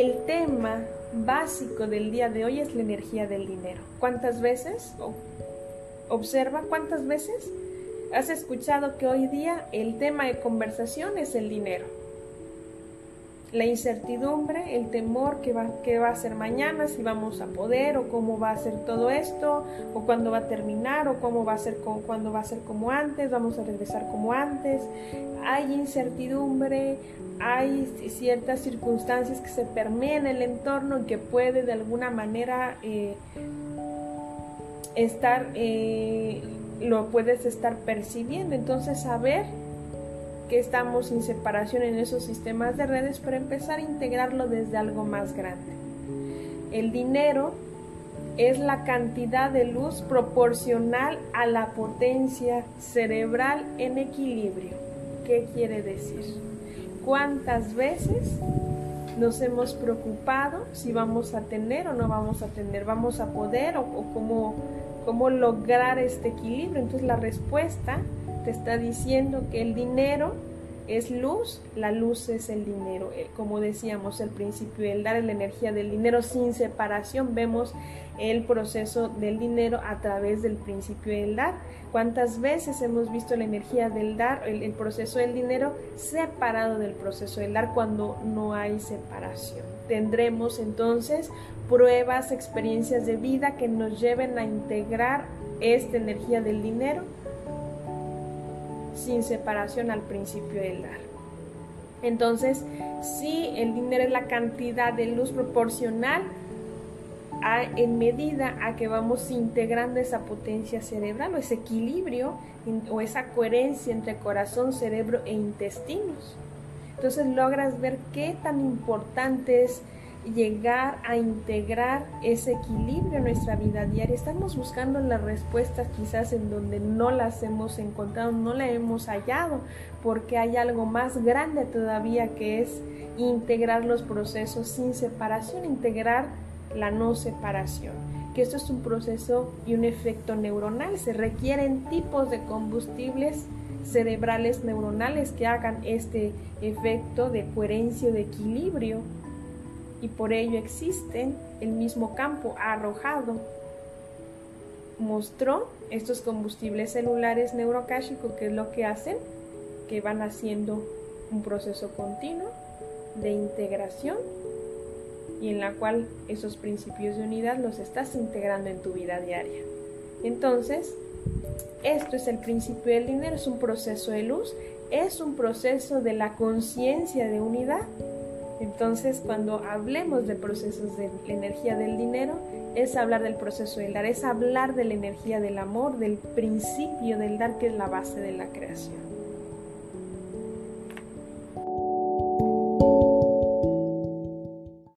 el tema básico del día de hoy es la energía del dinero. ¿Cuántas veces? Observa cuántas veces has escuchado que hoy día el tema de conversación es el dinero la incertidumbre, el temor que va, que va a ser mañana, si vamos a poder o cómo va a ser todo esto, o cuándo va a terminar, o cómo va a ser, cuándo va a ser como antes, vamos a regresar como antes. Hay incertidumbre, hay ciertas circunstancias que se permean en el entorno y que puede de alguna manera eh, estar, eh, lo puedes estar percibiendo. Entonces, saber estamos sin separación en esos sistemas de redes para empezar a integrarlo desde algo más grande. El dinero es la cantidad de luz proporcional a la potencia cerebral en equilibrio. ¿Qué quiere decir? ¿Cuántas veces nos hemos preocupado si vamos a tener o no vamos a tener? ¿Vamos a poder o, cómo, cómo lograr este equilibrio? Entonces la respuesta te está diciendo que el dinero es luz, la luz es el dinero. Eh, como decíamos, el principio del dar la energía del dinero sin separación, vemos el proceso del dinero a través del principio del dar. ¿Cuántas veces hemos visto la energía del dar, el, el proceso del dinero separado del proceso del dar cuando no hay separación? Tendremos entonces pruebas, experiencias de vida que nos lleven a integrar esta energía del dinero sin separación al principio del dar. Entonces, si el dinero es la cantidad de luz proporcional en medida a que vamos integrando esa potencia cerebral o ese equilibrio o esa coherencia entre corazón, cerebro e intestinos. Entonces logras ver qué tan importante es llegar a integrar ese equilibrio en nuestra vida diaria. Estamos buscando las respuestas quizás en donde no las hemos encontrado, no las hemos hallado, porque hay algo más grande todavía que es integrar los procesos sin separación, integrar la no separación. Que esto es un proceso y un efecto neuronal. Se requieren tipos de combustibles cerebrales neuronales que hagan este efecto de coherencia, de equilibrio y por ello existen el mismo campo arrojado. Mostró estos combustibles celulares neurocáshicos que es lo que hacen, que van haciendo un proceso continuo de integración y en la cual esos principios de unidad los estás integrando en tu vida diaria. Entonces, esto es el principio del dinero, es un proceso de luz, es un proceso de la conciencia de unidad entonces, cuando hablemos de procesos de la energía del dinero, es hablar del proceso del dar, es hablar de la energía del amor, del principio del dar, que es la base de la creación.